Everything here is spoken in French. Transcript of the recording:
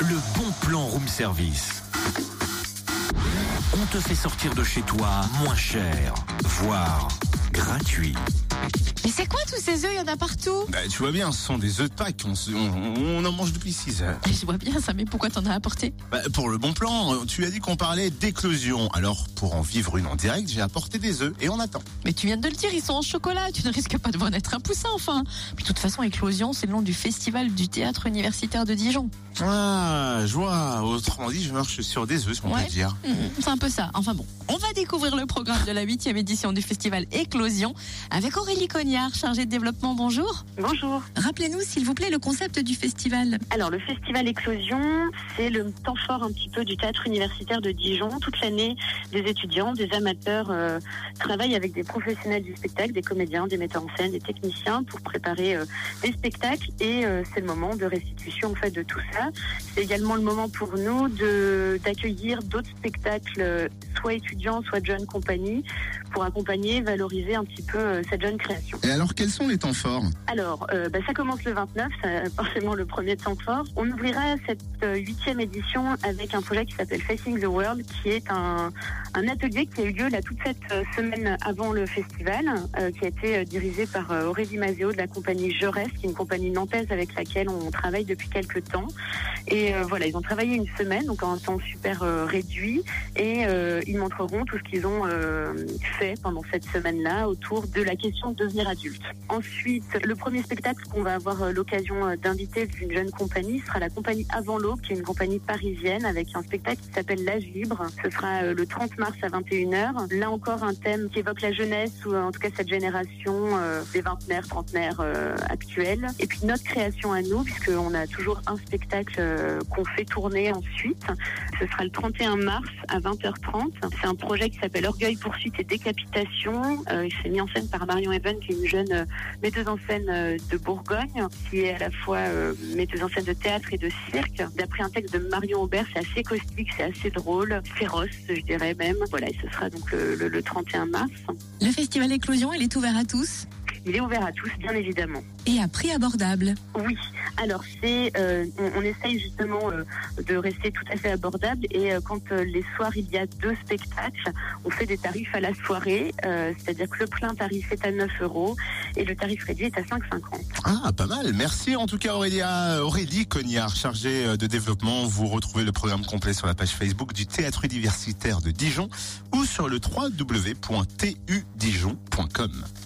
le bon plan room service. On te fait sortir de chez toi moins cher, voire gratuit. Mais c'est quoi tous ces œufs? Il y en a partout. Bah, tu vois bien, ce sont des œufs de Pâques. On, se- on- on en mange depuis 6 heures. Je vois bien ça, mais pourquoi t'en as apporté? Bah, pour le bon plan, tu as dit qu'on parlait d'éclosion. Alors, pour en vivre une en direct, j'ai apporté des œufs et on attend. Mais tu viens de le dire, ils sont en chocolat. Tu ne risques pas de voir naître un poussin, enfin. Puis de toute façon, Éclosion, c'est le nom du festival du théâtre universitaire de Dijon. Ah, je vois. Autrement dit, je marche sur des œufs, si on Ouais. peut dire. Mhm, C'est un peu ça. Enfin bon, on va découvrir le programme de la huitième édition du festival Éclosion avec Aurélie Cognard, chargée de développement. Bonjour. Bonjour. Rappelez-nous, s'il vous plaît, le concept du festival. Alors le festival Éclosion, c'est le temps fort un petit peu du théâtre universitaire de Dijon. Toute l'année, des étudiants, des amateurs euh, travaillent avec des professionnels du spectacle, des comédiens, des metteurs en scène, des techniciens pour préparer euh, des spectacles et euh, c'est le moment de restitution en fait de tout ça. C'est également le moment pour nous de d'accueillir d'autres spectacles, soit étudiants, soit jeunes compagnies, pour accompagner, valoriser un petit peu euh, cette jeune création. Et alors, quels sont les temps forts Alors, euh, bah, ça commence le 29, c'est forcément le premier temps fort. On ouvrira cette euh, huitième édition avec un projet qui s'appelle Facing the World, qui est un, un atelier qui a eu lieu là toute cette semaine avant le festival, euh, qui a été dirigé par Aurélie Mazéo de la compagnie Je Reste, qui est une compagnie nantaise avec laquelle on travaille depuis quelques temps. Et euh, voilà, ils ont travaillé une semaine, donc en temps super réduit, et euh, montreront tout ce qu'ils ont euh, fait pendant cette semaine-là autour de la question de devenir adulte. Ensuite, le premier spectacle qu'on va avoir euh, l'occasion euh, d'inviter d'une jeune compagnie sera la compagnie Avant l'Aube, qui est une compagnie parisienne avec un spectacle qui s'appelle L'âge libre. Ce sera le 30 mars à 21h. Là encore, un thème qui évoque la jeunesse, ou en tout cas cette génération euh, des vingtenaires, trentenaires euh, actuels. Et puis notre création à nous, puisqu'on a toujours un spectacle qu'on fait tourner ensuite. Ce sera le 31 mars à 20h30. C'est un projet qui s'appelle Orgueil, poursuite et décapitation. Euh, il s'est mis en scène par Marion Even, qui est une jeune euh, metteuse en scène euh, de Bourgogne, qui est à la fois euh, metteuse en scène de théâtre et de cirque. D'après un texte de Marion Aubert, c'est assez caustique, c'est assez drôle, féroce, je dirais même. Voilà, et ce sera donc le, le- le 31 mars. Le festival Éclosion, il est ouvert à tous? Il est ouvert à tous, bien évidemment. et à prix abordable? Oui, alors c'est, euh, on, essaye justement euh, de rester tout à fait abordable et euh, quand les soirs il y a deux spectacles, on fait des tarifs à la soirée, c'est-à-dire que le plein tarif est à 9 euros et le tarif réduit est à 5,50. Ah, pas mal. Merci en tout cas Aurélia, Aurélie Cognard, chargée de développement. Vous retrouvez le programme complet sur la page Facebook du Théâtre universitaire de Dijon ou sur le www.tudijon.com.